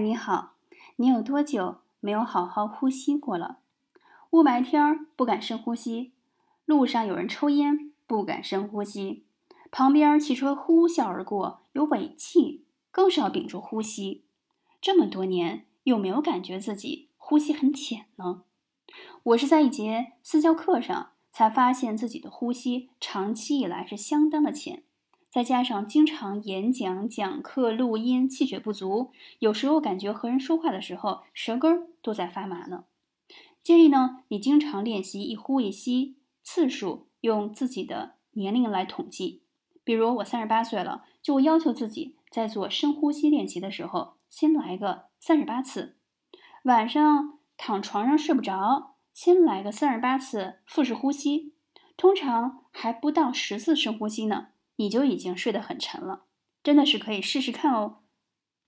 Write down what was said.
你好，你有多久没有好好呼吸过了？雾霾天儿不敢深呼吸，路上有人抽烟不敢深呼吸，旁边汽车呼啸而过有尾气，更是要屏住呼吸。这么多年，有没有感觉自己呼吸很浅呢？我是在一节私教课上才发现自己的呼吸长期以来是相当的浅。再加上经常演讲、讲课、录音，气血不足，有时候感觉和人说话的时候，舌根儿都在发麻呢。建议呢，你经常练习一呼一吸次数，用自己的年龄来统计。比如我三十八岁了，就要求自己在做深呼吸练习的时候，先来个三十八次。晚上躺床上睡不着，先来个三十八次腹式呼吸，通常还不到十次深呼吸呢。你就已经睡得很沉了，真的是可以试试看哦。